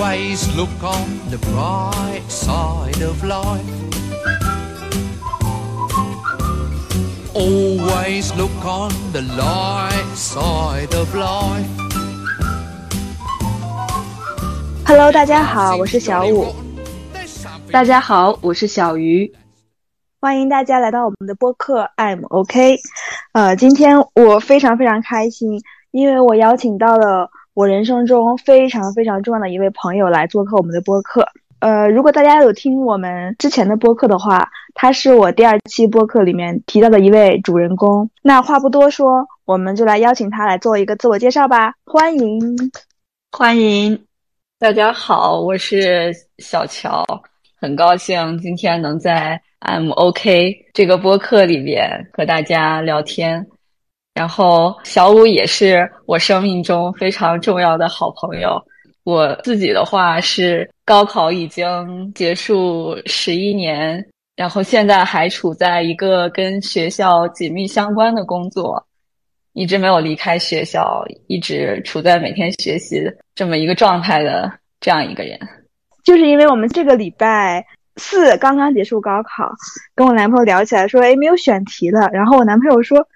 Always look on the bright side of life. Always look on the light side of life. Hello，大家好，我是小五。大家好，我是小鱼。欢迎大家来到我们的播客 I'm OK。呃，今天我非常非常开心，因为我邀请到了我人生中非常非常重要的一位朋友来做客我们的播客。呃，如果大家有听我们之前的播客的话，他是我第二期播客里面提到的一位主人公。那话不多说，我们就来邀请他来做一个自我介绍吧。欢迎，欢迎，大家好，我是小乔，很高兴今天能在 MOK 这个播客里边和大家聊天。然后小五也是我生命中非常重要的好朋友。我自己的话是高考已经结束十一年，然后现在还处在一个跟学校紧密相关的工作，一直没有离开学校，一直处在每天学习这么一个状态的这样一个人。就是因为我们这个礼拜四刚刚结束高考，跟我男朋友聊起来说，哎，没有选题了。然后我男朋友说，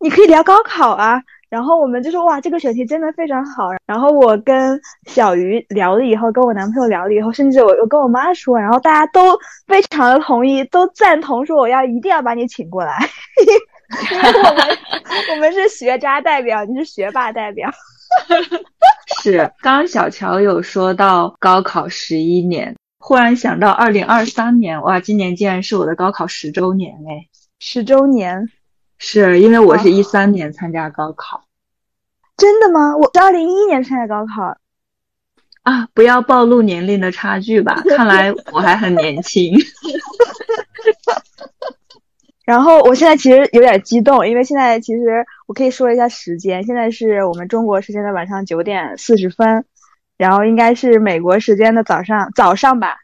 你可以聊高考啊。然后我们就说哇，这个选题真的非常好。然后我跟小鱼聊了以后，跟我男朋友聊了以后，甚至我我跟我妈说，然后大家都非常的同意，都赞同说我要一定要把你请过来，因为我们我们是学渣代表，你是学霸代表。是，刚刚小乔有说到高考十一年，忽然想到二零二三年，哇，今年竟然是我的高考十周年哎，十周年。是因为我是一三年参加高考，真的吗？我是二零一一年参加高考啊！不要暴露年龄的差距吧，看来我还很年轻。然后我现在其实有点激动，因为现在其实我可以说一下时间，现在是我们中国时间的晚上九点四十分，然后应该是美国时间的早上早上吧？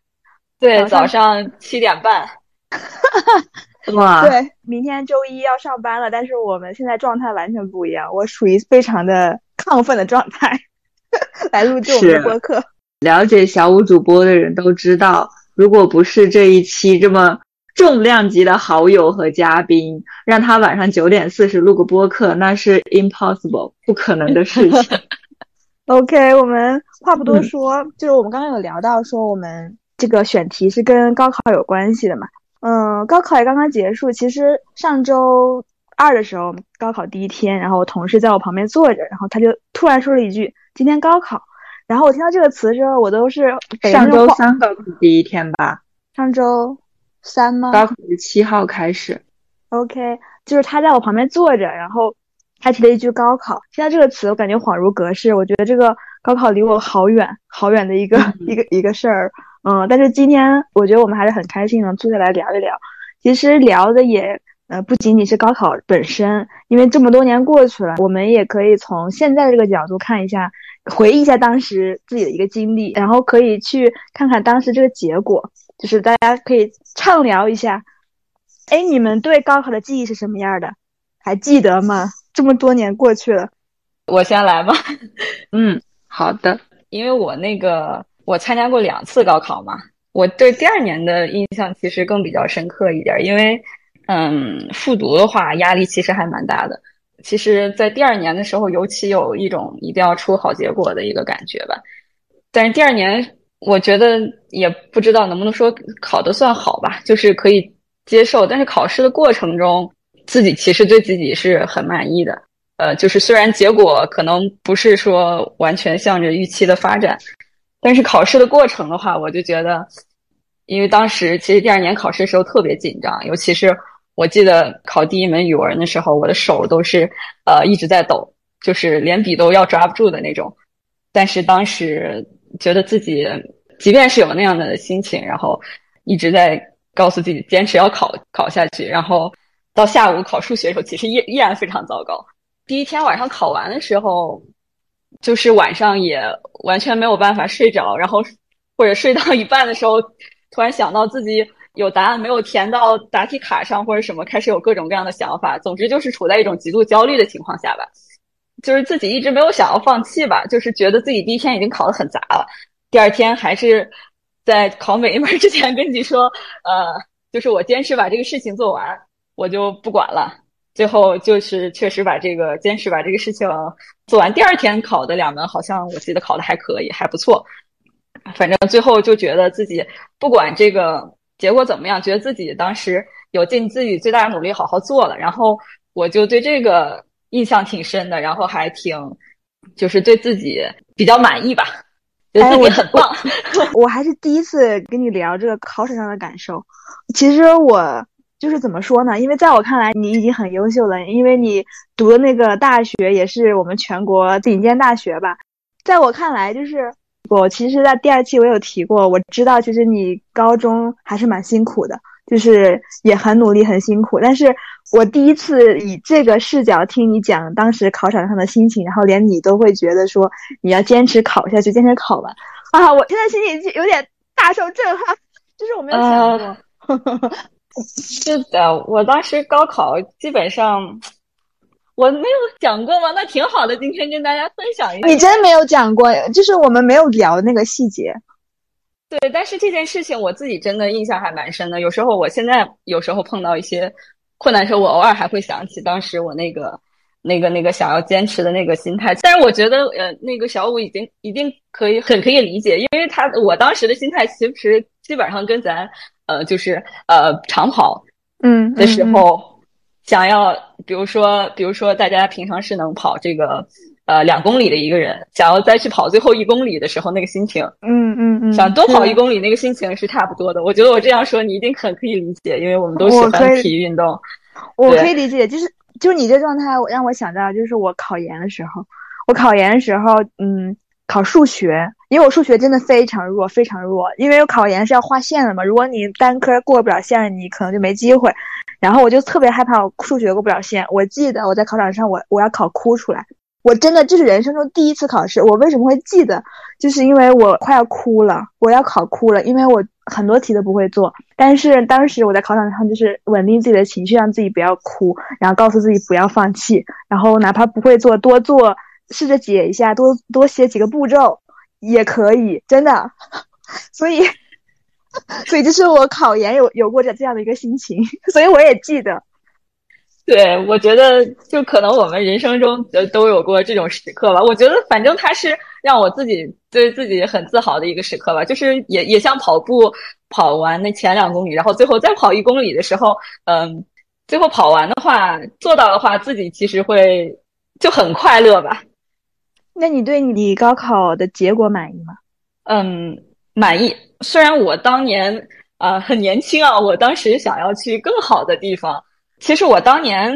对，早上七点半。哇，对，明天周一要上班了，但是我们现在状态完全不一样，我处于非常的亢奋的状态，来录制我们的播客。了解小五主播的人都知道，如果不是这一期这么重量级的好友和嘉宾，让他晚上九点四十录个播客，那是 impossible 不可能的事情。OK，我们话不多说，就是我们刚刚有聊到说，我们这个选题是跟高考有关系的嘛。嗯，高考也刚刚结束。其实上周二的时候，高考第一天，然后我同事在我旁边坐着，然后他就突然说了一句：“今天高考。”然后我听到这个词之后，我都是上周三高考第一天吧？上周三吗？高考是七号开始。OK，就是他在我旁边坐着，然后他提了一句“高考”。听到这个词，我感觉恍如隔世。我觉得这个高考离我好远好远的一个一个一个事儿。嗯，但是今天我觉得我们还是很开心能坐下来聊一聊。其实聊的也呃不仅仅是高考本身，因为这么多年过去了，我们也可以从现在这个角度看一下，回忆一下当时自己的一个经历，然后可以去看看当时这个结果，就是大家可以畅聊一下。哎，你们对高考的记忆是什么样的？还记得吗？这么多年过去了，我先来吧。嗯，好的，因为我那个。我参加过两次高考嘛，我对第二年的印象其实更比较深刻一点，因为，嗯，复读的话压力其实还蛮大的。其实，在第二年的时候，尤其有一种一定要出好结果的一个感觉吧。但是第二年，我觉得也不知道能不能说考得算好吧，就是可以接受。但是考试的过程中，自己其实对自己是很满意的。呃，就是虽然结果可能不是说完全向着预期的发展。但是考试的过程的话，我就觉得，因为当时其实第二年考试的时候特别紧张，尤其是我记得考第一门语文的时候，我的手都是呃一直在抖，就是连笔都要抓不住的那种。但是当时觉得自己即便是有那样的心情，然后一直在告诉自己坚持要考考下去。然后到下午考数学的时候，其实依依然非常糟糕。第一天晚上考完的时候。就是晚上也完全没有办法睡着，然后或者睡到一半的时候，突然想到自己有答案没有填到答题卡上，或者什么，开始有各种各样的想法。总之就是处在一种极度焦虑的情况下吧。就是自己一直没有想要放弃吧，就是觉得自己第一天已经考得很砸了，第二天还是在考每一门之前跟你说，呃，就是我坚持把这个事情做完，我就不管了。最后就是确实把这个坚持把这个事情做完。第二天考的两门，好像我记得考的还可以，还不错。反正最后就觉得自己不管这个结果怎么样，觉得自己当时有尽自己最大的努力好好做了。然后我就对这个印象挺深的，然后还挺就是对自己比较满意吧，觉得自己很棒。我还是第一次跟你聊这个考场上的感受。其实我。就是怎么说呢？因为在我看来，你已经很优秀了，因为你读的那个大学也是我们全国顶尖大学吧。在我看来，就是我其实，在第二期我有提过，我知道其实你高中还是蛮辛苦的，就是也很努力、很辛苦。但是我第一次以这个视角听你讲当时考场上的心情，然后连你都会觉得说你要坚持考下去，坚持考完啊！我现在心里有点大受震撼，就是我没有想过。是的，我当时高考基本上我没有讲过吗？那挺好的，今天跟大家分享一下。你真没有讲过，就是我们没有聊那个细节。对，但是这件事情我自己真的印象还蛮深的。有时候我现在有时候碰到一些困难时候，我偶尔还会想起当时我那个那个那个想要坚持的那个心态。但是我觉得，呃，那个小五已经一定可以很可以理解，因为他我当时的心态其实基本上跟咱。呃，就是呃，长跑，嗯，的时候，想要，比如说，比如说，大家平常是能跑这个呃两公里的一个人，想要再去跑最后一公里的时候，那个心情，嗯嗯嗯，想多跑一公里，那个心情是差不多的。我觉得我这样说你一定很可以理解，因为我们都喜欢体育运动。我可以理解，就是就是你这状态让我想到，就是我考研的时候，我考研的时候，嗯。考数学，因为我数学真的非常弱，非常弱。因为考研是要划线的嘛，如果你单科过不了线，你可能就没机会。然后我就特别害怕我数学过不了线。我记得我在考场上，我我要考哭出来。我真的这是人生中第一次考试。我为什么会记得？就是因为我快要哭了，我要考哭了，因为我很多题都不会做。但是当时我在考场上就是稳定自己的情绪，让自己不要哭，然后告诉自己不要放弃，然后哪怕不会做，多做。试着解一下，多多写几个步骤也可以，真的。所以，所以就是我考研有有过这这样的一个心情，所以我也记得。对，我觉得就可能我们人生中都都有过这种时刻吧。我觉得反正它是让我自己对自己很自豪的一个时刻吧。就是也也像跑步跑完那前两公里，然后最后再跑一公里的时候，嗯，最后跑完的话做到的话，自己其实会就很快乐吧。那你对你高考的结果满意吗？嗯，满意。虽然我当年啊很年轻啊，我当时想要去更好的地方。其实我当年，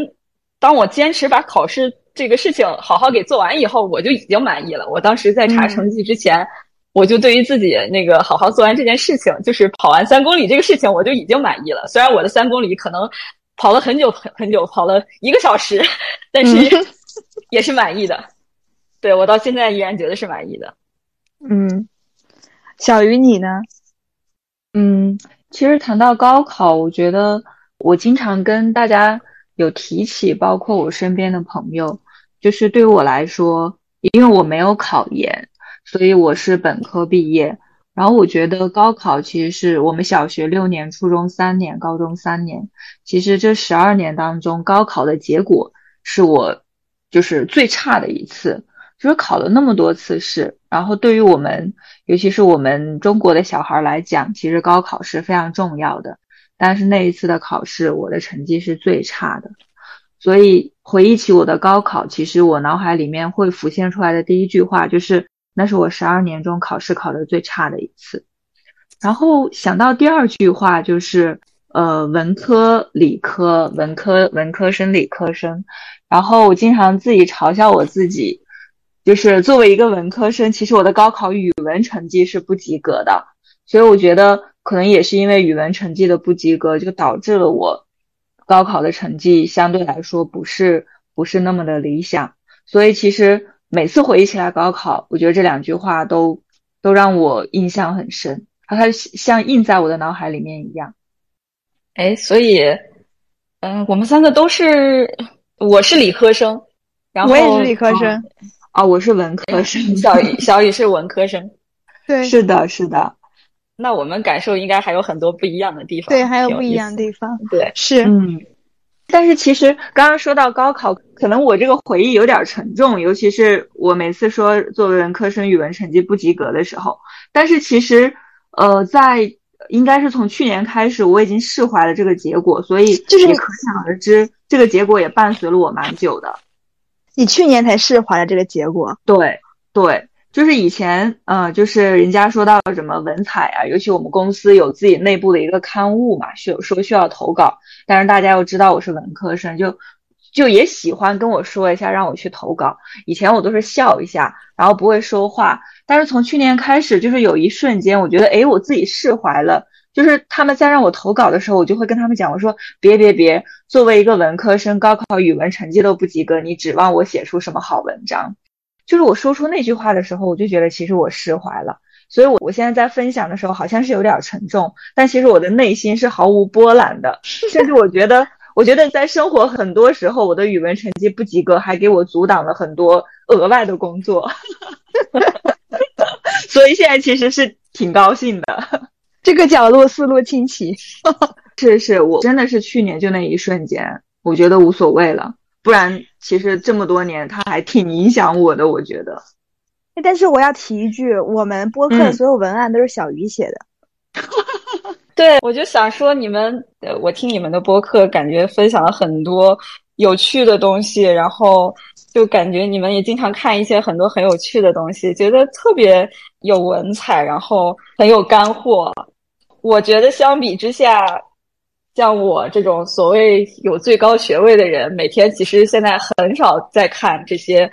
当我坚持把考试这个事情好好给做完以后，我就已经满意了。我当时在查成绩之前，我就对于自己那个好好做完这件事情，就是跑完三公里这个事情，我就已经满意了。虽然我的三公里可能跑了很久很很久，跑了一个小时，但是也是满意的。对我到现在依然觉得是满意的。嗯，小鱼你呢？嗯，其实谈到高考，我觉得我经常跟大家有提起，包括我身边的朋友，就是对于我来说，因为我没有考研，所以我是本科毕业。然后我觉得高考其实是我们小学六年、初中三年、高中三年，其实这十二年当中，高考的结果是我就是最差的一次。就是考了那么多次试，然后对于我们，尤其是我们中国的小孩来讲，其实高考是非常重要的。但是那一次的考试，我的成绩是最差的。所以回忆起我的高考，其实我脑海里面会浮现出来的第一句话就是，那是我十二年中考试考的最差的一次。然后想到第二句话就是，呃，文科、理科，文科文科生、理科生。然后我经常自己嘲笑我自己。就是作为一个文科生，其实我的高考语文成绩是不及格的，所以我觉得可能也是因为语文成绩的不及格，就导致了我高考的成绩相对来说不是不是那么的理想。所以其实每次回忆起来高考，我觉得这两句话都都让我印象很深，它像印在我的脑海里面一样。哎，所以，嗯，我们三个都是，我是理科生，然后我也是理科生。啊，我是文科生，小雨小雨是文科生，对，是的，是的。那我们感受应该还有很多不一样的地方。对，还有不一样的地方。对，是，嗯，但是其实刚刚说到高考，可能我这个回忆有点沉重，尤其是我每次说作为文科生语文成绩不及格的时候。但是其实，呃，在应该是从去年开始，我已经释怀了这个结果，所以就是你可想而知，这个结果也伴随了我蛮久的。你去年才释怀了这个结果。对对，就是以前，呃，就是人家说到什么文采啊，尤其我们公司有自己内部的一个刊物嘛，需有说需要投稿，但是大家又知道我是文科生，就就也喜欢跟我说一下，让我去投稿。以前我都是笑一下，然后不会说话，但是从去年开始，就是有一瞬间，我觉得，诶，我自己释怀了。就是他们在让我投稿的时候，我就会跟他们讲，我说别别别，作为一个文科生，高考语文成绩都不及格，你指望我写出什么好文章？就是我说出那句话的时候，我就觉得其实我释怀了。所以，我我现在在分享的时候，好像是有点沉重，但其实我的内心是毫无波澜的，甚至我觉得，我觉得在生活很多时候，我的语文成绩不及格，还给我阻挡了很多额外的工作。所以现在其实是挺高兴的。这个角落思路清奇。是是，我真的是去年就那一瞬间，我觉得无所谓了。不然，其实这么多年，他还挺影响我的。我觉得，但是我要提一句，我们播客所有文案都是小鱼写的。对，我就想说，你们，呃，我听你们的播客，感觉分享了很多有趣的东西，然后就感觉你们也经常看一些很多很有趣的东西，觉得特别有文采，然后很有干货。我觉得相比之下，像我这种所谓有最高学位的人，每天其实现在很少在看这些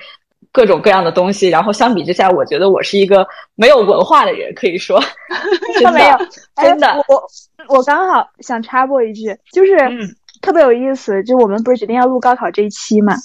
各种各样的东西，然后相比之下，我觉得我是一个没有文化的人，可以说，真的没有，真的哎、我我我刚好想插播一句，就是嗯。特别有意思，就我们不是决定要录高考这一期嘛，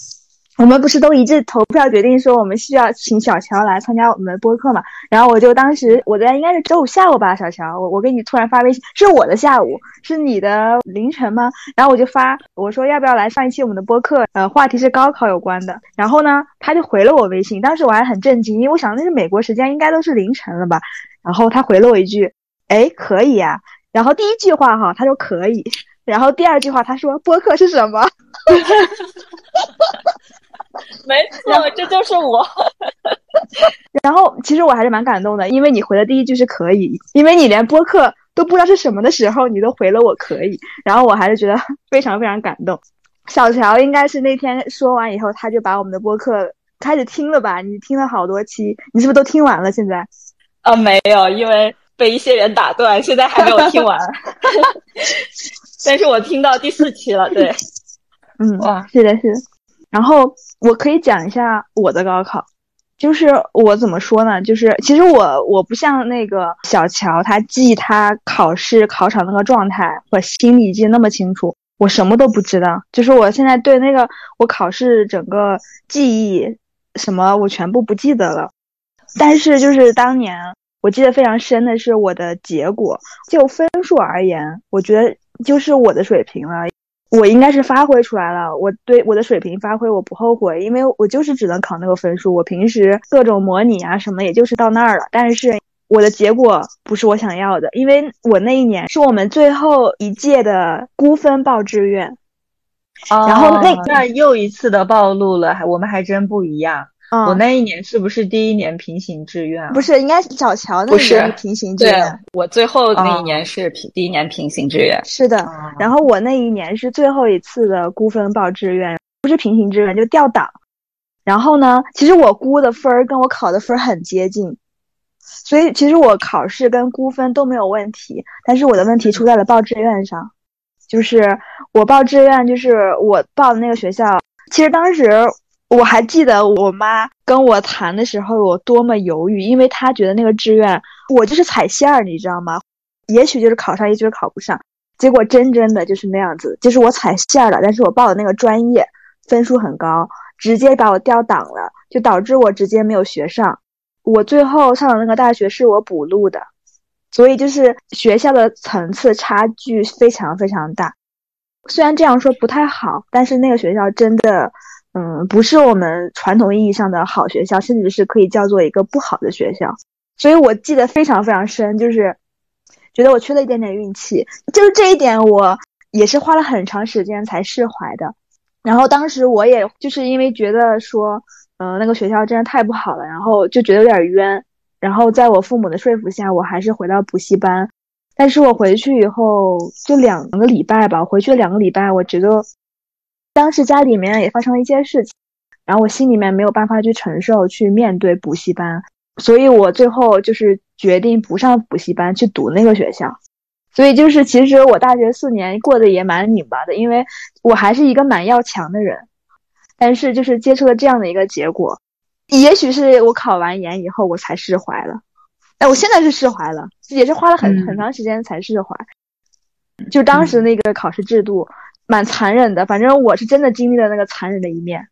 我们不是都一致投票决定说我们需要请小乔来参加我们的播客嘛？然后我就当时我在应该是周五下午吧，小乔，我我给你突然发微信，是我的下午，是你的凌晨吗？然后我就发我说要不要来上一期我们的播客？呃，话题是高考有关的。然后呢，他就回了我微信，当时我还很震惊，因为我想那是美国时间，应该都是凌晨了吧？然后他回了我一句，哎，可以呀、然后第一句话哈，他说可以，然后第二句话他说播客是什么？没错，这就是我。然后其实我还是蛮感动的，因为你回的第一句是可以，因为你连播客都不知道是什么的时候，你都回了我可以，然后我还是觉得 非常非常感动。小乔应该是那天说完以后，他就把我们的播客开始听了吧？你听了好多期，你是不是都听完了？现在？啊，没有，因为被一些人打断，现在还没有听完。但是我听到第四期了，对，嗯，哇，是的，是的。然后我可以讲一下我的高考，就是我怎么说呢？就是其实我我不像那个小乔，他记他考试考场那个状态和心里记那么清楚，我什么都不知道。就是我现在对那个我考试整个记忆什么我全部不记得了，但是就是当年我记得非常深的是我的结果，就分数而言，我觉得就是我的水平了。我应该是发挥出来了，我对我的水平发挥我不后悔，因为我就是只能考那个分数。我平时各种模拟啊什么，也就是到那儿了。但是我的结果不是我想要的，因为我那一年是我们最后一届的估分报志愿，然后那哦那又一次的暴露了，还我们还真不一样。嗯，我那一年是不是第一年平行志愿啊？不是应该是小乔那一年是平行志对愿，我最后那一哦年是平第一年平行志愿，是的。啊然后我那一年是最后一次的估分报志愿，不是平行志愿就调档。然后呢，其实我估的分儿跟我考的分儿很接近，所以其实我考试跟估分都没有问题，但是我的问题出在了报志愿上，就是我报志愿，就是我报的那个学校，其实当时我还记得我妈跟我谈的时候有多么犹豫，因为她觉得那个志愿我就是踩线儿，你知道吗？也许就是考上，也许是考不上。结果真真的就是那样子，就是我踩线儿了，但是我报的那个专业分数很高，直接把我调档了，就导致我直接没有学上。我最后上的那个大学是我补录的，所以就是学校的层次差距非常非常大。虽然这样说不太好，但是那个学校真的，嗯，不是我们传统意义上的好学校，甚至是可以叫做一个不好的学校。所以我记得非常非常深，就是觉得我缺了一点点运气，就是这一点我也是花了很长时间才释怀的。然后当时我也就是因为觉得说，嗯，那个学校真的太不好了，然后就觉得有点冤。然后在我父母的说服下，我还是回到补习班。但是我回去以后就两个礼拜吧，回去两个礼拜，我觉得当时家里面也发生了一些事情，然后我心里面没有办法去承受，去面对补习班，所以我最后就是决定不上补习班，去读那个学校。所以就是其实我大学四年过得也蛮拧巴的，因为我还是一个蛮要强的人，但是就是接触了这样的一个结果，也许是我考完研以后我才释怀了。哎，我现在是释怀了，也是花了很很长时间才释怀。就当时那个考试制度蛮残忍的，反正我是真的经历了那个残忍的一面。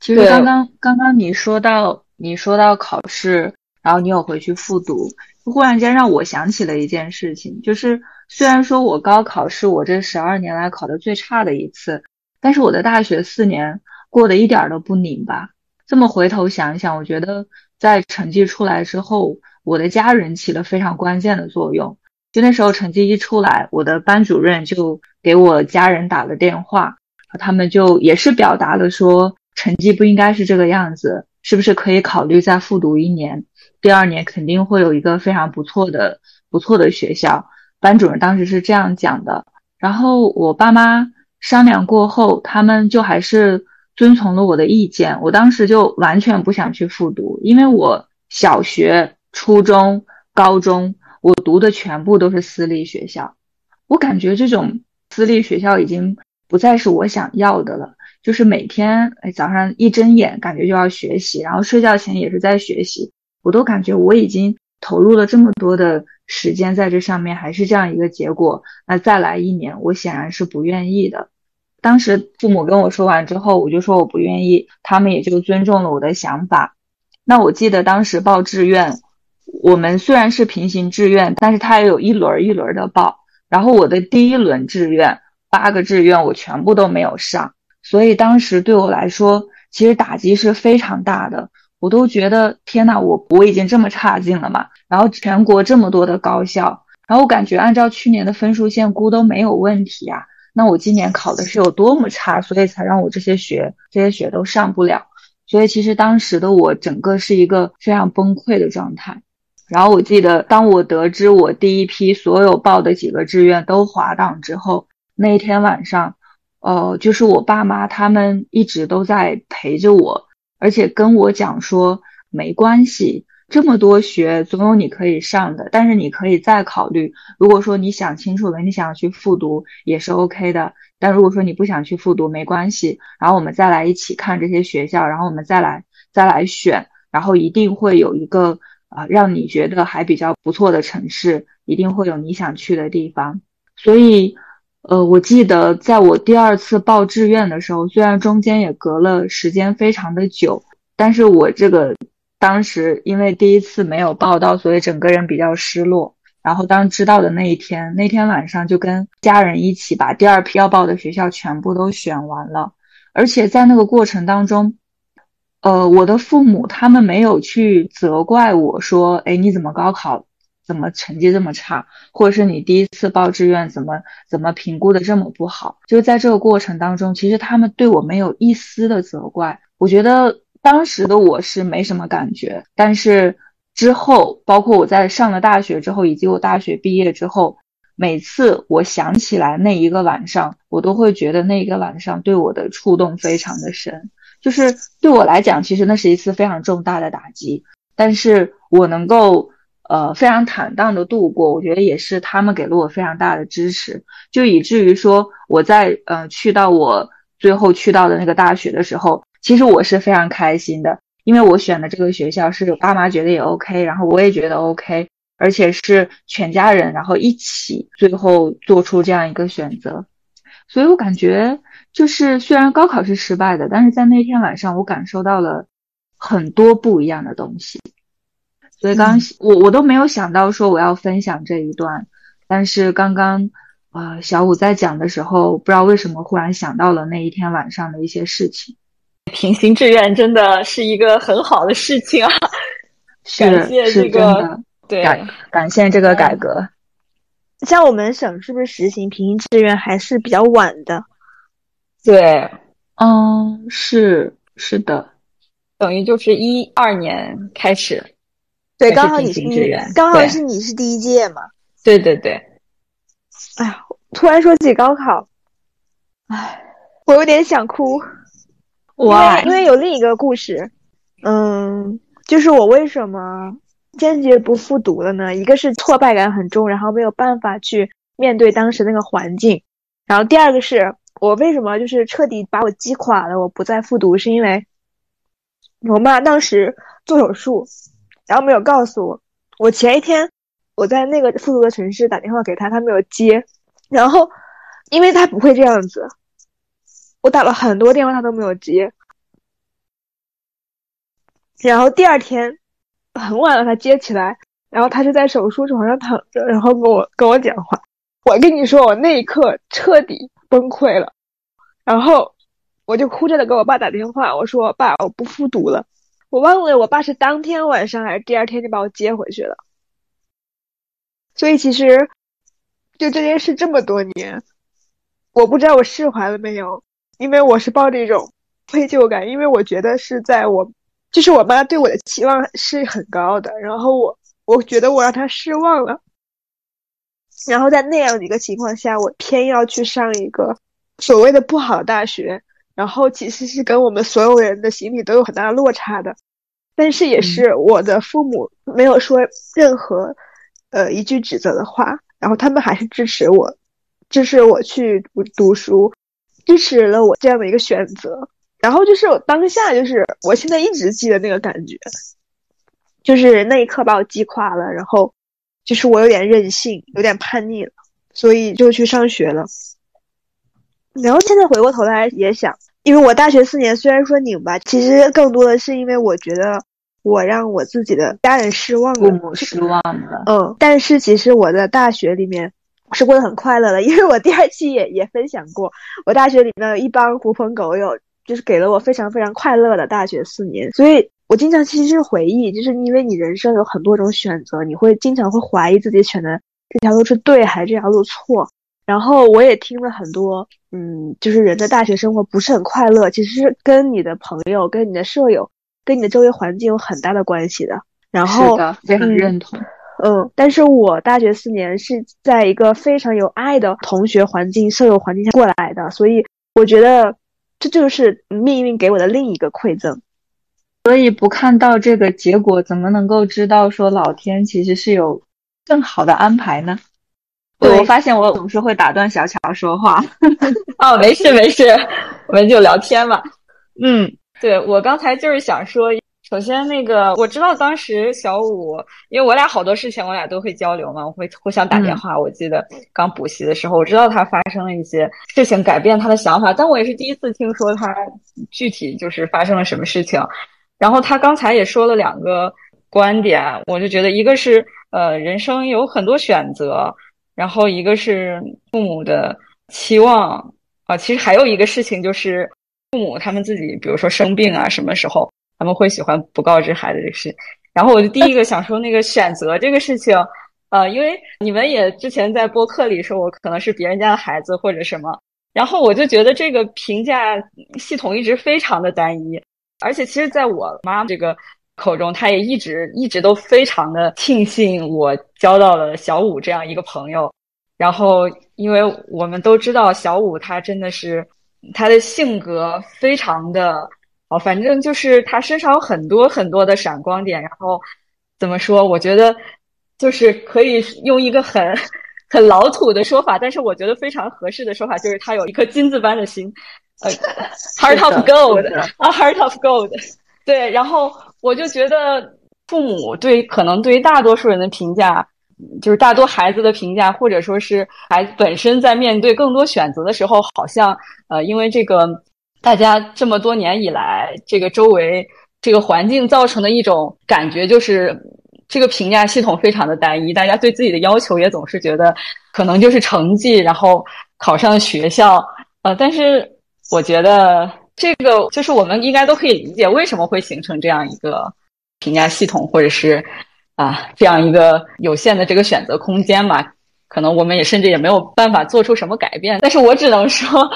其实刚刚刚刚你说到你说到考试，然后你有回去复读，忽然间让我想起了一件事情，就是虽然说我高考是我这十二年来考的最差的一次，但是我的大学四年过得一点都不拧巴。这么回头想一想，我觉得在成绩出来之后。我的家人起了非常关键的作用。就那时候成绩一出来，我的班主任就给我家人打了电话，他们就也是表达了说成绩不应该是这个样子，是不是可以考虑再复读一年？第二年肯定会有一个非常不错的不错的学校。班主任当时是这样讲的。然后我爸妈商量过后，他们就还是遵从了我的意见。我当时就完全不想去复读，因为我小学。初中、高中，我读的全部都是私立学校，我感觉这种私立学校已经不再是我想要的了。就是每天，早上一睁眼，感觉就要学习，然后睡觉前也是在学习，我都感觉我已经投入了这么多的时间在这上面，还是这样一个结果。那再来一年，我显然是不愿意的。当时父母跟我说完之后，我就说我不愿意，他们也就尊重了我的想法。那我记得当时报志愿。我们虽然是平行志愿，但是它也有一轮一轮的报。然后我的第一轮志愿八个志愿我全部都没有上，所以当时对我来说其实打击是非常大的。我都觉得天呐，我我已经这么差劲了嘛。然后全国这么多的高校，然后我感觉按照去年的分数线估都没有问题啊。那我今年考的是有多么差，所以才让我这些学这些学都上不了。所以其实当时的我整个是一个非常崩溃的状态。然后我记得，当我得知我第一批所有报的几个志愿都滑档之后，那一天晚上，呃，就是我爸妈他们一直都在陪着我，而且跟我讲说，没关系，这么多学总有你可以上的，但是你可以再考虑。如果说你想清楚了，你想要去复读也是 OK 的。但如果说你不想去复读，没关系，然后我们再来一起看这些学校，然后我们再来再来选，然后一定会有一个。啊，让你觉得还比较不错的城市，一定会有你想去的地方。所以，呃，我记得在我第二次报志愿的时候，虽然中间也隔了时间非常的久，但是我这个当时因为第一次没有报到，所以整个人比较失落。然后当知道的那一天，那天晚上就跟家人一起把第二批要报的学校全部都选完了，而且在那个过程当中。呃，我的父母他们没有去责怪我说，哎，你怎么高考怎么成绩这么差，或者是你第一次报志愿怎么怎么评估的这么不好？就是在这个过程当中，其实他们对我没有一丝的责怪。我觉得当时的我是没什么感觉，但是之后，包括我在上了大学之后，以及我大学毕业之后，每次我想起来那一个晚上，我都会觉得那一个晚上对我的触动非常的深。就是对我来讲，其实那是一次非常重大的打击，但是我能够呃非常坦荡的度过，我觉得也是他们给了我非常大的支持，就以至于说我在呃去到我最后去到的那个大学的时候，其实我是非常开心的，因为我选的这个学校是爸妈觉得也 OK，然后我也觉得 OK，而且是全家人然后一起最后做出这样一个选择，所以我感觉。就是虽然高考是失败的，但是在那天晚上我感受到了很多不一样的东西，所以刚我我都没有想到说我要分享这一段，但是刚刚啊小五在讲的时候，不知道为什么忽然想到了那一天晚上的一些事情。平行志愿真的是一个很好的事情啊。感谢这个对感感谢这个改革。像我们省是不是实行平行志愿还是比较晚的？对，嗯，是是的，等于就是一二年开始。对，刚好你是你刚好是你是第一届嘛？对对对。哎呀，突然说起高考，哎，我有点想哭。哇，因为有另一个故事，嗯，就是我为什么坚决不复读了呢？一个是挫败感很重，然后没有办法去面对当时那个环境，然后第二个是我为什么就是彻底把我击垮了，我不再复读，是因为我妈当时做手术，然后没有告诉我，我前一天我在那个复读的城市打电话给他，他没有接，然后因为他不会这样子。我打了很多电话，他都没有接。然后第二天很晚了，他接起来，然后他就在手术床上躺着，然后跟我跟我讲话。我跟你说，我那一刻彻底崩溃了。然后我就哭着的给我爸打电话，我说：“爸，我不复读了。”我忘了，我爸是当天晚上还是第二天就把我接回去了。所以其实就这件事这么多年，我不知道我释怀了没有。因为我是抱着一种愧疚感，因为我觉得是在我，就是我妈对我的期望是很高的，然后我我觉得我让她失望了，然后在那样的一个情况下，我偏要去上一个所谓的不好的大学，然后其实是跟我们所有人的心理都有很大的落差的，但是也是我的父母没有说任何呃一句指责的话，然后他们还是支持我，支持我去读读书。支持了我这样的一个选择，然后就是我当下就是我现在一直记得那个感觉，就是那一刻把我击垮了，然后就是我有点任性，有点叛逆了，所以就去上学了。然后现在回过头来也想，因为我大学四年虽然说拧巴，其实更多的是因为我觉得我让我自己的家人失望了，父母失望了。嗯，但是其实我在大学里面。是过得很快乐的，因为我第二期也也分享过，我大学里面有一帮狐朋狗友，就是给了我非常非常快乐的大学四年。所以我经常其实是回忆，就是因为你人生有很多种选择，你会经常会怀疑自己选的这条路是对还是这条路错。然后我也听了很多，嗯，就是人的大学生活不是很快乐，其实是跟你的朋友、跟你的舍友、跟你的周围环境有很大的关系的。然后，非常认同。嗯，但是我大学四年是在一个非常有爱的同学环境、舍友环境下过来的，所以我觉得这就是命运给我的另一个馈赠。所以不看到这个结果，怎么能够知道说老天其实是有更好的安排呢？对我发现我总是会打断小乔说话。哦，没事没事，我们就聊天嘛。嗯，对我刚才就是想说。首先，那个我知道当时小五，因为我俩好多事情我俩都会交流嘛，我会互相打电话。我记得刚补习的时候，我知道他发生了一些事情，改变他的想法，但我也是第一次听说他具体就是发生了什么事情。然后他刚才也说了两个观点，我就觉得一个是呃人生有很多选择，然后一个是父母的期望啊，其实还有一个事情就是父母他们自己，比如说生病啊，什么时候。他们会喜欢不告知孩子这个事，然后我就第一个想说那个选择这个事情，呃，因为你们也之前在播客里说我可能是别人家的孩子或者什么，然后我就觉得这个评价系统一直非常的单一，而且其实在我妈这个口中，她也一直一直都非常的庆幸我交到了小五这样一个朋友，然后因为我们都知道小五他真的是他的性格非常的。哦，反正就是他身上有很多很多的闪光点，然后怎么说？我觉得就是可以用一个很很老土的说法，但是我觉得非常合适的说法，就是他有一颗金子般的心，呃，heart of gold，啊，heart of gold。对，然后我就觉得父母对可能对于大多数人的评价，就是大多孩子的评价，或者说是孩子本身在面对更多选择的时候，好像呃，因为这个。大家这么多年以来，这个周围这个环境造成的一种感觉，就是这个评价系统非常的单一。大家对自己的要求也总是觉得，可能就是成绩，然后考上学校。呃，但是我觉得这个就是我们应该都可以理解，为什么会形成这样一个评价系统，或者是啊这样一个有限的这个选择空间嘛。可能我们也甚至也没有办法做出什么改变。但是我只能说，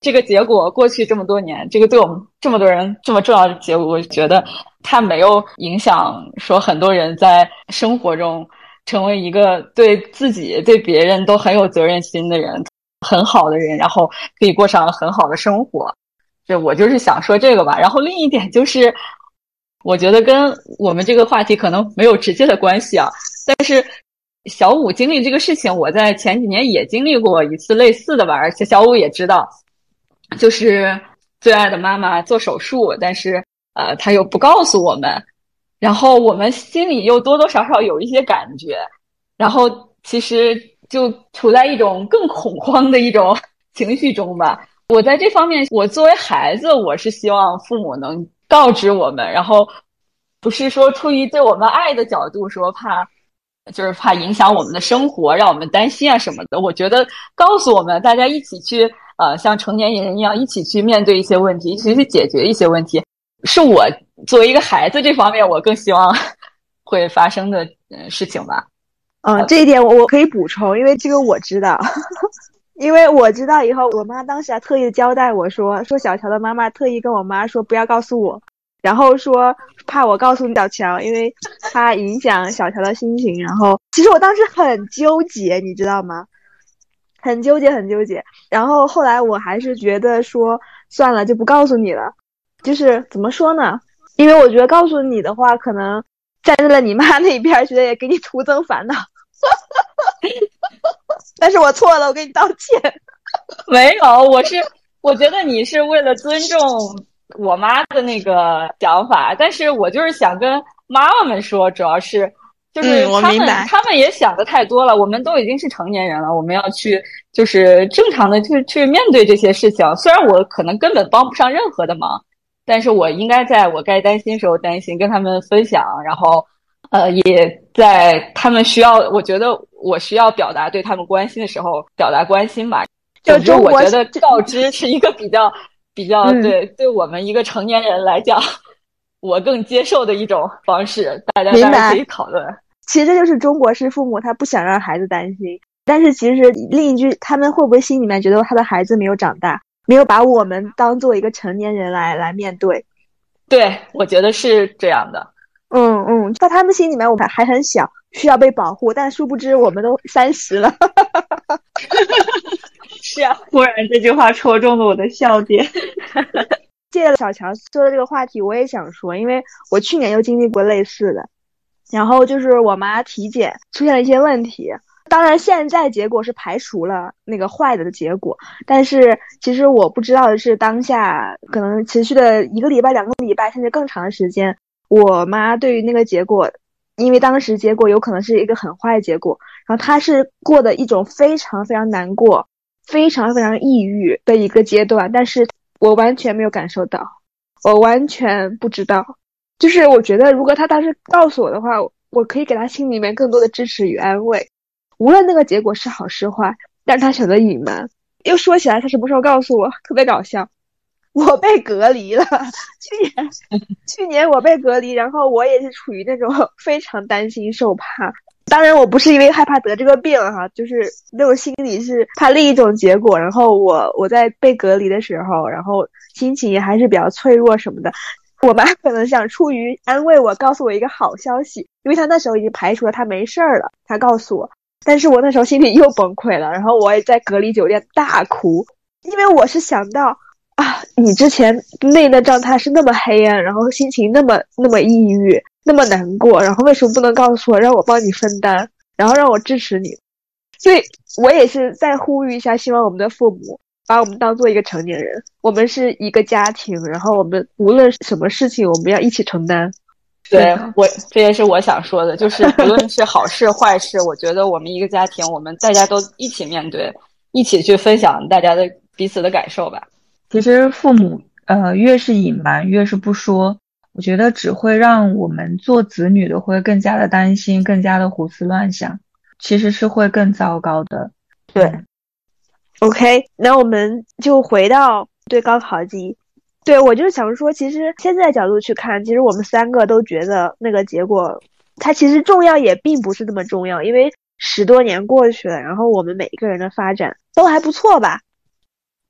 这个结果过去这么多年，这个对我们这么多人这么重要的结果，我觉得它没有影响说很多人在生活中成为一个对自己、对别人都很有责任心的人，很好的人，然后可以过上很好的生活。这我就是想说这个吧。然后另一点就是，我觉得跟我们这个话题可能没有直接的关系啊，但是。小五经历这个事情，我在前几年也经历过一次类似的吧，而且小五也知道，就是最爱的妈妈做手术，但是呃，他又不告诉我们，然后我们心里又多多少少有一些感觉，然后其实就处在一种更恐慌的一种情绪中吧。我在这方面，我作为孩子，我是希望父母能告知我们，然后不是说出于对我们爱的角度说怕。就是怕影响我们的生活，让我们担心啊什么的。我觉得告诉我们，大家一起去，呃，像成年人一样，一起去面对一些问题，一起去解决一些问题，是我作为一个孩子这方面，我更希望会发生的事情吧。嗯，这一点我我可以补充，因为这个我知道，因为我知道以后，我妈当时还特意交代我说，说小乔的妈妈特意跟我妈说，不要告诉我。然后说怕我告诉小乔，因为怕影响小乔的心情。然后其实我当时很纠结，你知道吗？很纠结，很纠结。然后后来我还是觉得说算了，就不告诉你了。就是怎么说呢？因为我觉得告诉你的话，可能站在了你妈那边，觉得也给你徒增烦恼。但是我错了，我给你道歉。没有，我是我觉得你是为了尊重。我妈的那个想法，但是我就是想跟妈妈们说，主要是就是他们他们也想的太多了。我们都已经是成年人了，我们要去就是正常的去去面对这些事情。虽然我可能根本帮不上任何的忙，但是我应该在我该担心时候担心，跟他们分享，然后呃也在他们需要，我觉得我需要表达对他们关心的时候表达关心吧。就我觉得告知是一个比较。比较对，对我们一个成年人来讲，我更接受的一种方式，大家当然可以讨论。其实这就是中国式父母，他不想让孩子担心。但是其实另一句，他们会不会心里面觉得他的孩子没有长大，没有把我们当做一个成年人来来面对？对，我觉得是这样的。嗯嗯，在他们心里面，我们还很小，需要被保护，但殊不知我们都三十了。是啊，忽然这句话戳中了我的笑点。借着小乔说的这个话题，我也想说，因为我去年又经历过类似的，然后就是我妈体检出现了一些问题。当然，现在结果是排除了那个坏的的结果，但是其实我不知道的是，当下可能持续的一个礼拜、两个礼拜，甚至更长的时间，我妈对于那个结果，因为当时结果有可能是一个很坏的结果，然后她是过的一种非常非常难过。非常非常抑郁的一个阶段，但是我完全没有感受到，我完全不知道。就是我觉得，如果他当时告诉我的话，我可以给他心里面更多的支持与安慰。无论那个结果是好是坏，但是他选择隐瞒。又说起来，他什么时候告诉我？特别搞笑，我被隔离了。去年，去年我被隔离，然后我也是处于那种 非常担心受怕。当然，我不是因为害怕得这个病哈，就是那种心理是怕另一种结果。然后我我在被隔离的时候，然后心情也还是比较脆弱什么的。我妈可能想出于安慰我，告诉我一个好消息，因为她那时候已经排除了她没事儿了，她告诉我。但是我那时候心里又崩溃了，然后我也在隔离酒店大哭，因为我是想到啊，你之前内的状态是那么黑暗，然后心情那么那么抑郁。那么难过，然后为什么不能告诉我，让我帮你分担，然后让我支持你？所以，我也是再呼吁一下，希望我们的父母把我们当做一个成年人，我们是一个家庭，然后我们无论什么事情，我们要一起承担。对我，这也是我想说的，就是不论是好事坏事，我觉得我们一个家庭，我们大家都一起面对，一起去分享大家的彼此的感受吧。其实，父母呃，越是隐瞒，越是不说。我觉得只会让我们做子女的会更加的担心，更加的胡思乱想，其实是会更糟糕的。对，OK，那我们就回到对高考记忆。对我就是想说，其实现在角度去看，其实我们三个都觉得那个结果，它其实重要也并不是那么重要，因为十多年过去了，然后我们每一个人的发展都还不错吧。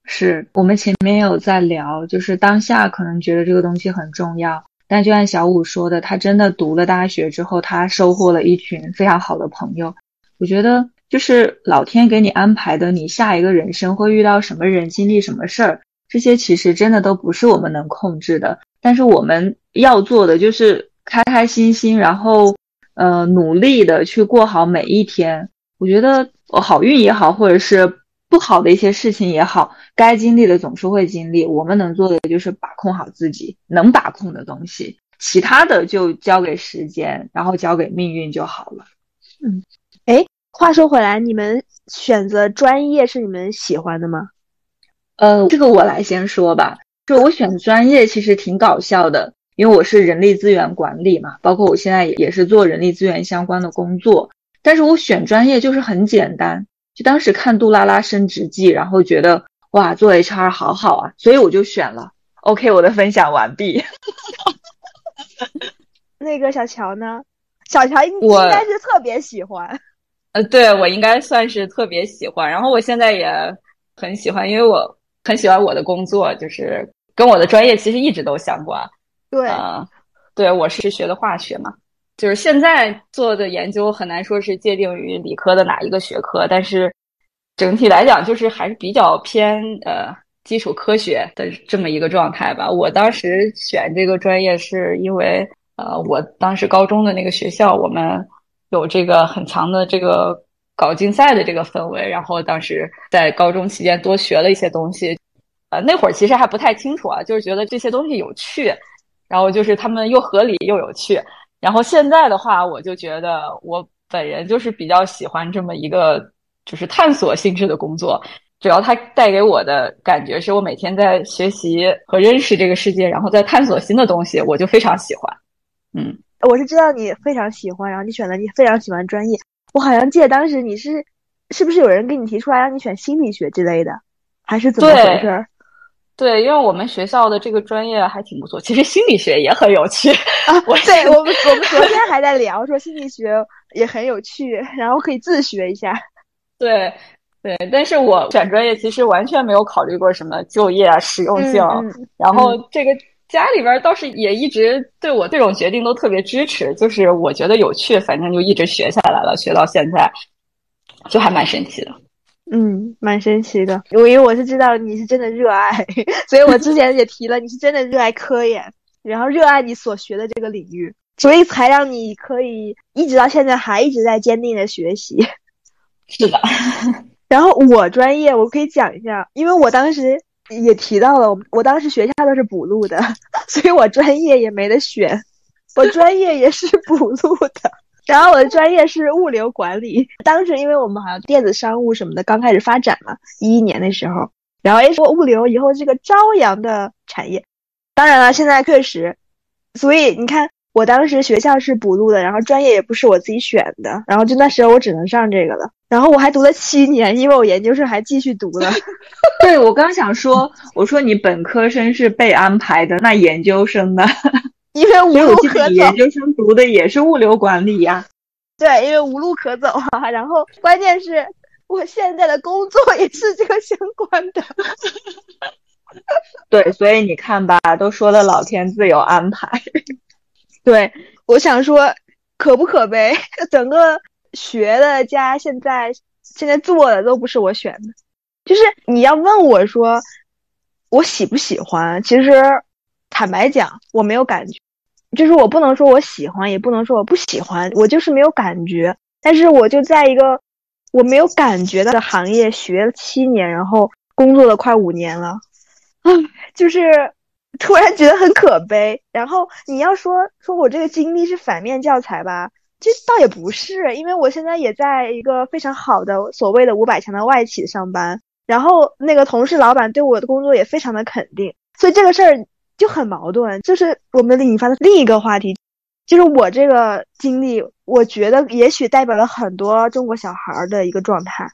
是我们前面有在聊，就是当下可能觉得这个东西很重要，但就按小五说的，他真的读了大学之后，他收获了一群非常好的朋友。我觉得就是老天给你安排的，你下一个人生会遇到什么人，经历什么事儿，这些其实真的都不是我们能控制的。但是我们要做的就是开开心心，然后呃努力的去过好每一天。我觉得好运也好，或者是。不好的一些事情也好，该经历的总是会经历。我们能做的就是把控好自己能把控的东西，其他的就交给时间，然后交给命运就好了。嗯，哎，话说回来，你们选择专业是你们喜欢的吗？呃，这个我来先说吧。就我选专业其实挺搞笑的，因为我是人力资源管理嘛，包括我现在也是做人力资源相关的工作。但是我选专业就是很简单。就当时看《杜拉拉升职记》，然后觉得哇，做 HR 好好啊，所以我就选了。OK，我的分享完毕。那个小乔呢？小乔应该是特别喜欢。呃，对我应该算是特别喜欢。然后我现在也很喜欢，因为我很喜欢我的工作，就是跟我的专业其实一直都相关。对啊，对我是学的化学嘛。就是现在做的研究很难说是界定于理科的哪一个学科，但是整体来讲就是还是比较偏呃基础科学的这么一个状态吧。我当时选这个专业是因为呃我当时高中的那个学校我们有这个很强的这个搞竞赛的这个氛围，然后当时在高中期间多学了一些东西，呃那会儿其实还不太清楚啊，就是觉得这些东西有趣，然后就是他们又合理又有趣。然后现在的话，我就觉得我本人就是比较喜欢这么一个就是探索性质的工作，主要它带给我的感觉是我每天在学习和认识这个世界，然后在探索新的东西，我就非常喜欢。嗯，我是知道你非常喜欢，然后你选了你非常喜欢专业。我好像记得当时你是是不是有人给你提出来让你选心理学之类的，还是怎么回事儿？对，因为我们学校的这个专业还挺不错，其实心理学也很有趣啊。我对我们我们昨天还在聊，说心理学也很有趣，然后可以自学一下。对对，但是我选专业其实完全没有考虑过什么就业啊、实用性。然后这个家里边倒是也一直对我这种决定都特别支持，就是我觉得有趣，反正就一直学下来了，学到现在，就还蛮神奇的。嗯，蛮神奇的。我因为我是知道你是真的热爱，所以我之前也提了，你是真的热爱科研，然后热爱你所学的这个领域，所以才让你可以一直到现在还一直在坚定的学习。是的。然后我专业我可以讲一下，因为我当时也提到了，我当时学校都是补录的，所以我专业也没得选，我专业也是补录的。然后我的专业是物流管理，当时因为我们好像电子商务什么的刚开始发展嘛，一一年的时候，然后哎说物流以后是个朝阳的产业，当然了，现在确实，所以你看我当时学校是补录的，然后专业也不是我自己选的，然后就那时候我只能上这个了，然后我还读了七年，因为我研究生还继续读了。对我刚想说，我说你本科生是被安排的，那研究生呢？因为无路可走，研究生读的也是物流管理呀。对，因为无路可走啊。然后关键是我现在的工作 也是这个相关的。对，所以你看吧，都说了老天自有安排。对，我想说，可不可悲？整个学的加现在现在做的都不是我选的。就是你要问我说，我喜不喜欢？其实。坦白讲，我没有感觉，就是我不能说我喜欢，也不能说我不喜欢，我就是没有感觉。但是我就在一个我没有感觉的行业学了七年，然后工作了快五年了，啊，就是突然觉得很可悲。然后你要说说我这个经历是反面教材吧，这倒也不是，因为我现在也在一个非常好的所谓的五百强的外企上班，然后那个同事老板对我的工作也非常的肯定，所以这个事儿。就很矛盾，就是我们引发的另一个话题，就是我这个经历，我觉得也许代表了很多中国小孩的一个状态。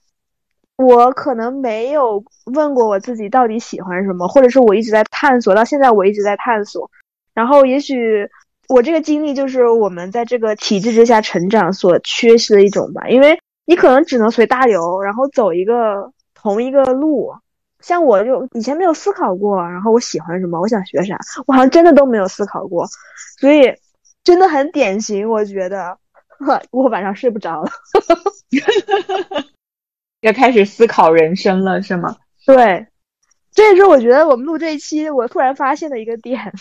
我可能没有问过我自己到底喜欢什么，或者是我一直在探索，到现在我一直在探索。然后也许我这个经历就是我们在这个体制之下成长所缺失的一种吧，因为你可能只能随大流，然后走一个同一个路。像我就以前没有思考过，然后我喜欢什么，我想学啥，我好像真的都没有思考过，所以真的很典型。我觉得我晚上睡不着了，要开始思考人生了，是吗？对，这也是我觉得我们录这一期我突然发现的一个点。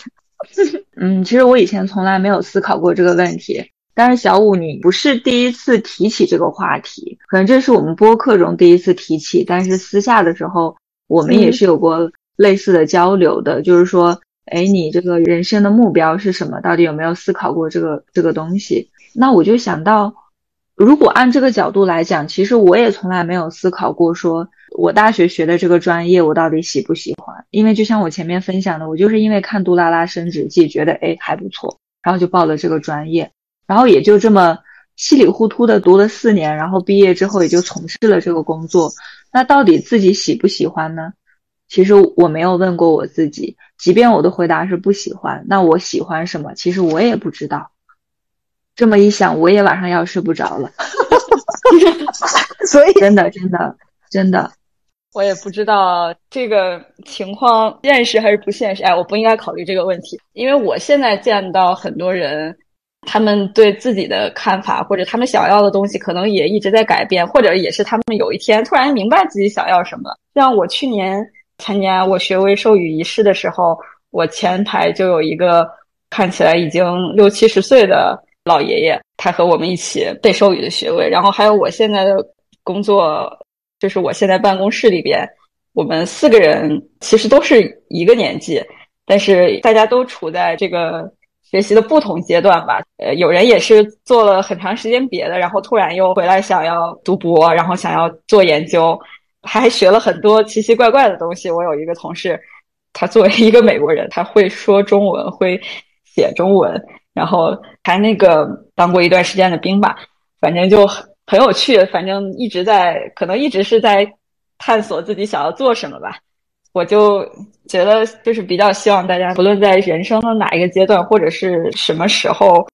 嗯，其实我以前从来没有思考过这个问题，但是小五你不是第一次提起这个话题，可能这是我们播客中第一次提起，但是私下的时候。我们也是有过类似的交流的，就是说，哎，你这个人生的目标是什么？到底有没有思考过这个这个东西？那我就想到，如果按这个角度来讲，其实我也从来没有思考过，说我大学学的这个专业我到底喜不喜欢？因为就像我前面分享的，我就是因为看《杜拉拉升职记》觉得哎还不错，然后就报了这个专业，然后也就这么稀里糊涂的读了四年，然后毕业之后也就从事了这个工作。那到底自己喜不喜欢呢？其实我没有问过我自己，即便我的回答是不喜欢，那我喜欢什么？其实我也不知道。这么一想，我也晚上要睡不着了。所以，真的，真的，真的，我也不知道这个情况现实还是不现实。哎，我不应该考虑这个问题，因为我现在见到很多人。他们对自己的看法，或者他们想要的东西，可能也一直在改变，或者也是他们有一天突然明白自己想要什么。像我去年参加我学位授予仪式的时候，我前排就有一个看起来已经六七十岁的老爷爷，他和我们一起被授予的学位。然后还有我现在的工作，就是我现在办公室里边，我们四个人其实都是一个年纪，但是大家都处在这个。学习的不同阶段吧，呃，有人也是做了很长时间别的，然后突然又回来想要读博，然后想要做研究，还学了很多奇奇怪怪的东西。我有一个同事，他作为一个美国人，他会说中文，会写中文，然后还那个当过一段时间的兵吧，反正就很很有趣，反正一直在，可能一直是在探索自己想要做什么吧。我就觉得，就是比较希望大家，不论在人生的哪一个阶段，或者是什么时候，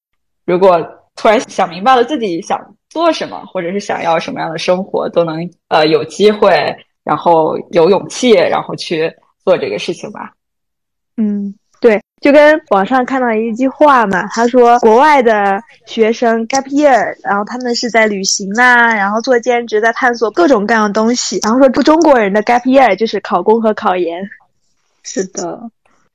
如果突然想明白了自己想做什么，或者是想要什么样的生活，都能呃有机会，然后有勇气，然后去做这个事情吧。嗯。对，就跟网上看到一句话嘛，他说国外的学生 gap year，然后他们是在旅行啊，然后做兼职，在探索各种各样的东西。然后说中国人的 gap year 就是考公和考研。是的，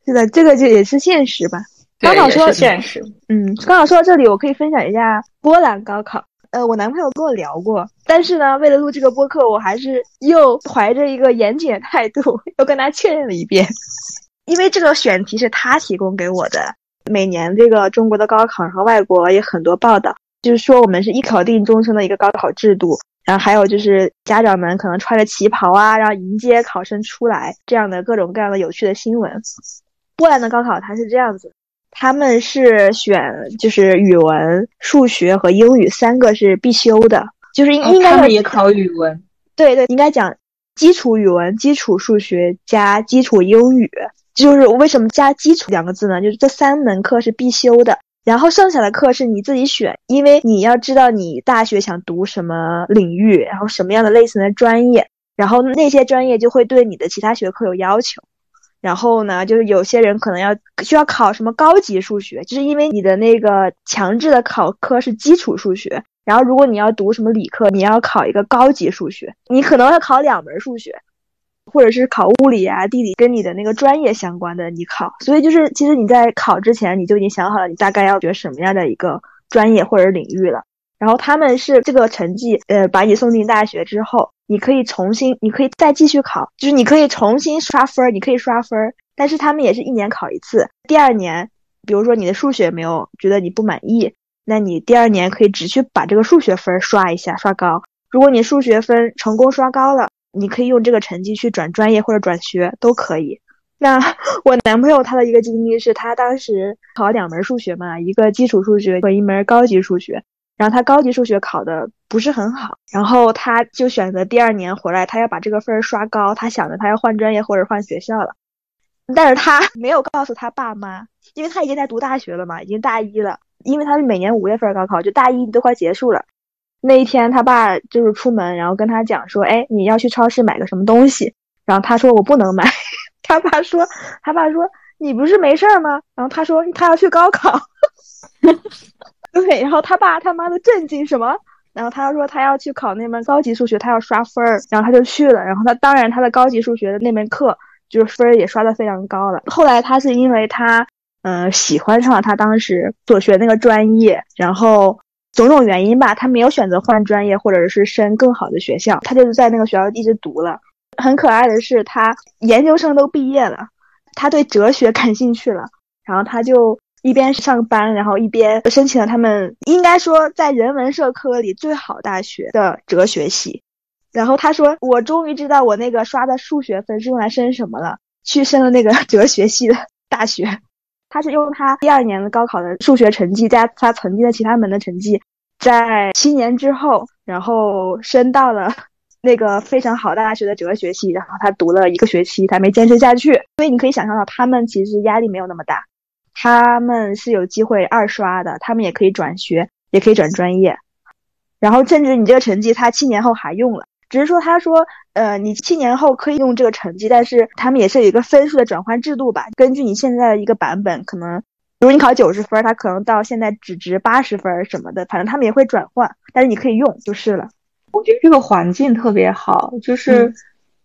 是的，这个就也是现实吧。刚好说现实。嗯，刚好说到这里，我可以分享一下波兰高考。呃，我男朋友跟我聊过，但是呢，为了录这个播客，我还是又怀着一个严谨的态度，又跟他确认了一遍。因为这个选题是他提供给我的，每年这个中国的高考，然后外国也很多报道，就是说我们是一考定终身的一个高考制度，然后还有就是家长们可能穿着旗袍啊，然后迎接考生出来，这样的各种各样的有趣的新闻。波兰的高考它是这样子，他们是选就是语文、数学和英语三个是必修的，就是应应该也考语文，对对，应该讲基础语文、基础数学加基础英语。就是为什么加基础两个字呢？就是这三门课是必修的，然后剩下的课是你自己选，因为你要知道你大学想读什么领域，然后什么样的类型的专业，然后那些专业就会对你的其他学科有要求。然后呢，就是有些人可能要需要考什么高级数学，就是因为你的那个强制的考科是基础数学，然后如果你要读什么理科，你要考一个高级数学，你可能要考两门数学。或者是考物理啊、地理，跟你的那个专业相关的，你考。所以就是，其实你在考之前，你就已经想好了，你大概要学什么样的一个专业或者领域了。然后他们是这个成绩，呃，把你送进大学之后，你可以重新，你可以再继续考，就是你可以重新刷分，你可以刷分。但是他们也是一年考一次。第二年，比如说你的数学没有觉得你不满意，那你第二年可以只去把这个数学分刷一下，刷高。如果你数学分成功刷高了。你可以用这个成绩去转专业或者转学都可以。那 我男朋友他的一个经历是他当时考两门数学嘛，一个基础数学和一门高级数学。然后他高级数学考的不是很好，然后他就选择第二年回来，他要把这个分儿刷高，他想着他要换专业或者换学校了，但是他 没有告诉他爸妈，因为他已经在读大学了嘛，已经大一了，因为他是每年五月份高考，就大一都快结束了。那一天，他爸就是出门，然后跟他讲说：“哎，你要去超市买个什么东西。”然后他说：“我不能买。”他爸说：“他爸说你不是没事儿吗？”然后他说：“他要去高考。”对，然后他爸他妈的震惊什么？然后他说他要去考那门高级数学，他要刷分儿，然后他就去了。然后他当然他的高级数学的那门课就是分儿也刷的非常高了。后来他是因为他嗯喜欢上了他当时所学那个专业，然后。种种原因吧，他没有选择换专业或者是升更好的学校，他就是在那个学校一直读了。很可爱的是，他研究生都毕业了，他对哲学感兴趣了，然后他就一边上班，然后一边申请了他们应该说在人文社科里最好大学的哲学系。然后他说：“我终于知道我那个刷的数学分是用来升什么了，去升了那个 哲学系的大学。”他是用他第二年的高考的数学成绩加他曾经的其他门的成绩，在七年之后，然后升到了 那个非常好大学的哲学系，然后他读了一个学期，他没坚持下去。所以你可以想象到，他们其实压力没有那么大，他们是有机会二刷的，他们也可以转学，也可以转专业，然后甚至你这个成绩他七年后还用了。只是说，他说，呃，你七年后可以用这个成绩，但是他们也是有一个分数的转换制度吧？根据你现在的一个版本，可能比如果你考九十分，他可能到现在只值八十分什么的，反正他们也会转换，但是你可以用就是了。我觉得这个环境特别好，就是，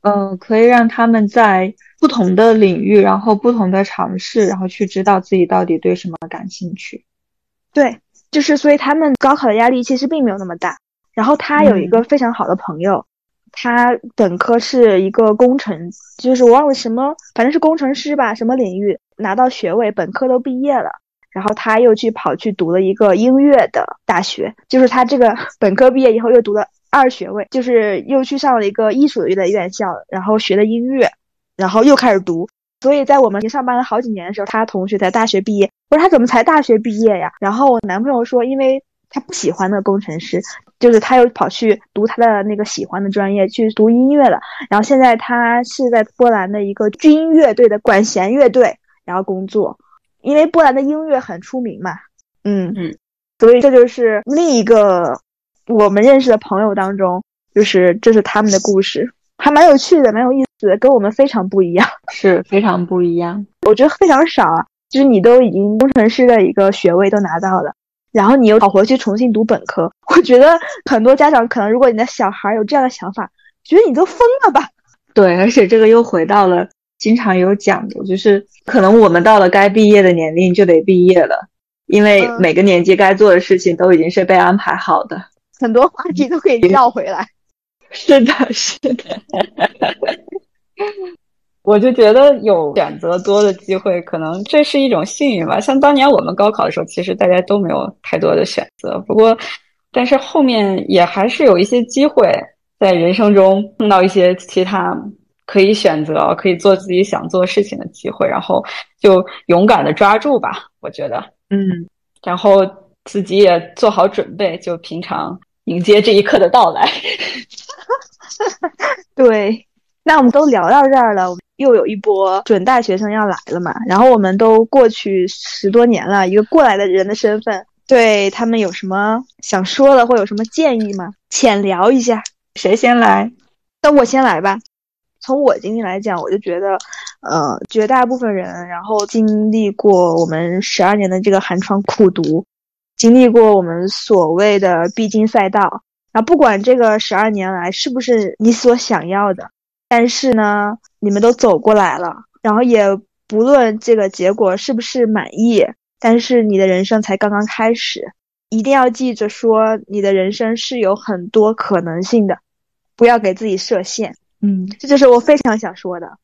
嗯，可以让他们在不同的领域，然后不同的尝试，然后去知道自己到底对什么感兴趣。对，就是所以他们高考的压力其实并没有那么大。然后他有一个非常好的朋友。他本科是一个工程，就是我忘了什么，反正是工程师吧，什么领域拿到学位，本科都毕业了，然后他又去跑去读了一个音乐的大学，就是他这个 本科毕业以后又读了二学位，就是又去上了一个艺术类的院校，然后学的音乐，然后又开始读。所以在我们上班了好几年的时候，他同学才大学毕业，我说他怎么才大学毕业呀？然后我男朋友说，因为。他不喜欢那个工程师，就是他又跑去读他的那个喜欢的专业，去读音乐了。然后现在他是在波兰的一个军乐队的管弦乐队，然后工作。因为波兰的音乐很出名嘛，嗯嗯，所以这就是另一个我们认识的朋友当中，就是这是他们的故事，还蛮有趣的，蛮有意思的，跟我们非常不一样，是非常不一样。我觉得非常少啊，就是你都已经工程师的一个学位都拿到了。然后你又跑回去重新读本科，我觉得很多家长可能，如果你的小孩有这样的想法，觉得你都疯了吧？对，而且这个又回到了经常有讲的，就是可能我们到了该毕业的年龄就得毕业了，因为每个年级该做的事情都已经是被安排好的，很多话题都可以绕回来。是的，是的。我就觉得有选择多的机会，可能这是一种幸运吧。像当年我们高考的时候，其实大家都没有太多的选择。不过，但是后面也还是有一些机会，在人生中碰到一些其他可以选择、可以做自己想做事情的机会，然后就勇敢的抓住吧。我觉得，嗯，然后自己也做好准备，就平常迎接这一刻的到来。对，那我们都聊到这儿了。又有一波准大学生要来了嘛，然后我们都过去十多年了，一个过来的人的身份，对他们有什么想说的或有什么建议吗？浅聊一下，谁先来？那我先来吧。从我经历来讲，我就觉得，呃，绝大部分人，然后经历过我们十二年的这个寒窗苦读，经历过我们所谓的必经赛道，然后不管这个十二年来是不是你所想要的。但是呢，你们都走过来了，然后也不论这个结果是不是满意，但是你的人生才刚刚开始，一定要记着说，你的人生是有很多可能性的，不要给自己设限。嗯，这就是我非常想说的。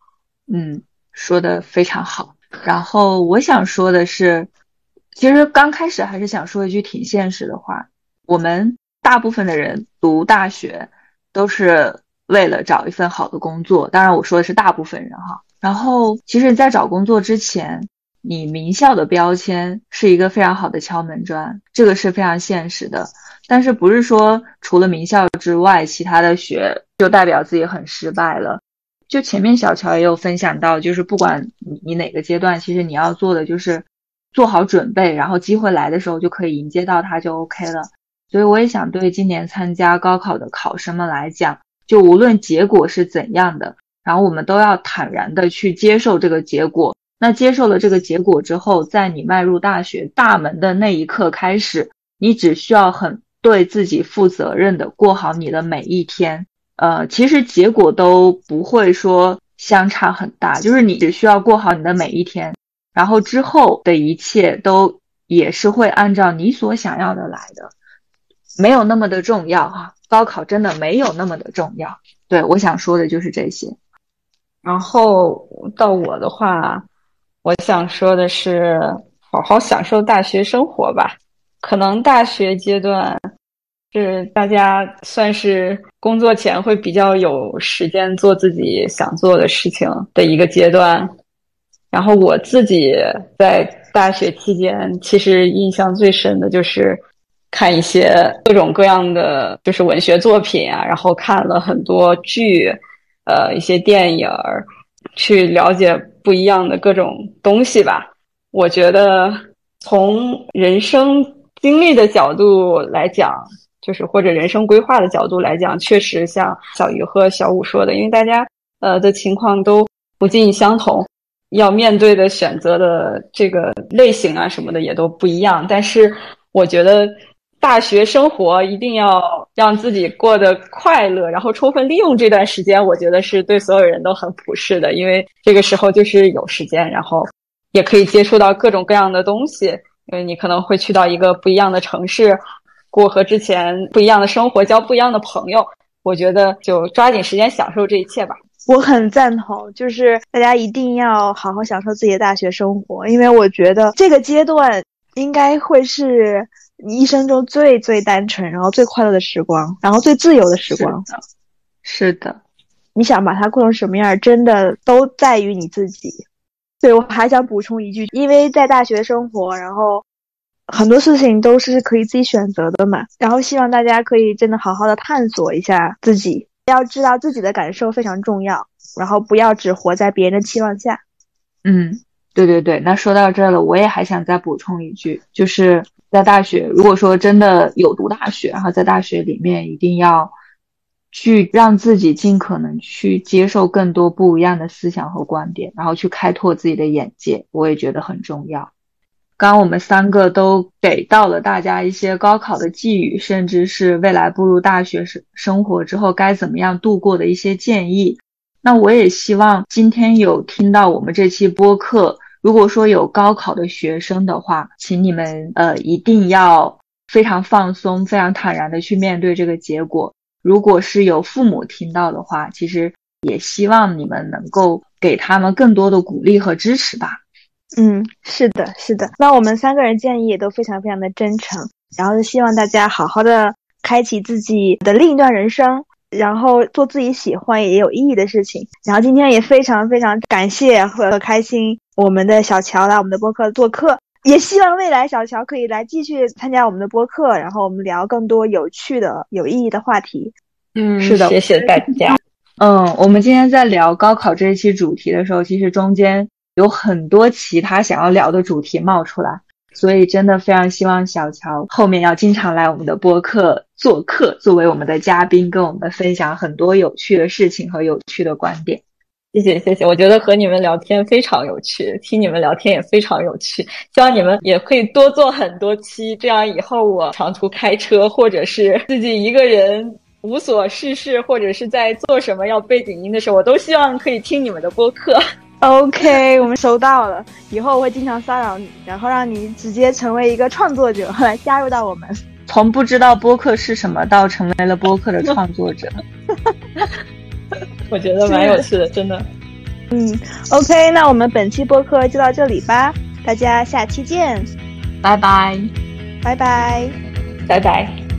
嗯，说的非常好。然后我想说的是，其实刚开始还是想说一句挺现实的话，我们大部分的人读大学都是。为了找一份好的工作，当然我说的是大部分人哈。然后，其实你，在找工作之前，你名校的标签是一个非常好的敲门砖，这个是非常现实的。但是不是说除了名校之外，其他的学就代表自己很失败了？就前面小乔也有分享到，就是不管你你哪个阶段，其实你要做的就是做好准备，然后机会来的时候就可以迎接到它就 OK 了。所以我也想对今年参加高考的考生们来讲，就无论结果是怎样的，然后我们都要坦然的去接受这个结果。那接受了这个结果之后，在你迈入大学大门的那一刻开始，你只需要很对自己负责任的过好你的每一天。呃，其实结果都不会说相差很大，就是你只需要过好你的每一天，然后之后的一切都也是会按照你所想要的来的，没有那么的重要哈。高考真的没有那么的重要。对，我想说的就是这些。然后到我的话，我想说的是，好好享受大学生活吧。可能大学阶段。是大家算是工作前会比较有时间做自己想做的事情的一个阶段，然后我自己在大学期间，其实印象最深的就是看一些各种各样的就是文学作品啊，然后看了很多剧，呃，一些电影儿，去了解不一样的各种东西吧。我觉得从人生经历的角度来讲。就是或者人生规划的角度来讲，确实像小鱼和小五说的，因为大家呃的情况都不尽相同，要面对的选择的这个类型啊什么的也都不一样。但是我觉得大学生活一定要让自己过得快乐，然后充分利用这段时间，我觉得是对所有人都很普世的，因为这个时候就是有时间，然后也可以接触到各种各样的东西，因为你可能会去到一个不一样的城市。过和之前不一样的生活，交不一样的朋友，我觉得就抓紧时间享受这一切吧。我很赞同，就是大家一定要好好享受自己的大学生活，因为我觉得这个阶段应该会是一生中最最单纯，然后最快乐的时光，然后最自由的时光。是的，你想把它过成什么样，真的都在于你自己。对我还想补充一句，因为在大学生活，然后。很多事情都是可以自己选择的嘛，然后希望大家可以真的好好的探索一下自己，要知道自己的感受非常重要，然后不要只活在别人的期望下。嗯，对对对，那说到这了，我也还想再补充一句，就是在大学，如果说真的有读大学，然后在大学里面一定要去让自己尽可能去接受更多不一样的思想和观点，然后去开拓自己的眼界，我也觉得很重要。刚刚我们三个都给到了大家一些高考的寄语，甚至是未来步入大学生生活之后该怎么样度过的一些建议。那我也希望今天有听到我们这期播客，如果说有高考的学生的话，请你们呃一定要非常放松、非常坦然的去面对这个结果。如果是有父母听到的话，其实也希望你们能够给他们更多的鼓励和支持吧。嗯，是的，是的。那我们三个人建议也都非常非常的真诚，然后希望大家好好的开启自己的另一段人生，然后做自己喜欢也有意义的事情。然后今天也非常非常感谢和开心我们的小乔来我们的播客做客，也希望未来小乔可以来继续参加我们的播客，然后我们聊更多有趣的、有意义的话题。嗯，是的，谢谢大家。嗯，我们今天在聊高考这一期主题的时候，其实中间。有很多其他想要聊的主题冒出来，所以真的非常希望小乔后面要经常来我们的播客做客，作为我们的嘉宾，跟我们分享很多有趣的事情和有趣的观点。谢谢谢谢，我觉得和你们聊天非常有趣，听你们聊天也非常有趣。希望你们也可以多做很多期，这样以后我长途开车或者是自己一个人无所事事，或者是在做什么要背景音的时候，我都希望可以听你们的播客。OK，我们收到了，以后我会经常骚扰你，然后让你直接成为一个创作者，来 加入到我们。从不知道播客是什么到成为了播客的创作者，我觉得蛮有趣的，真的。嗯，OK，那我们本期播客就到这里吧，大家下期见，拜拜，拜拜，拜拜。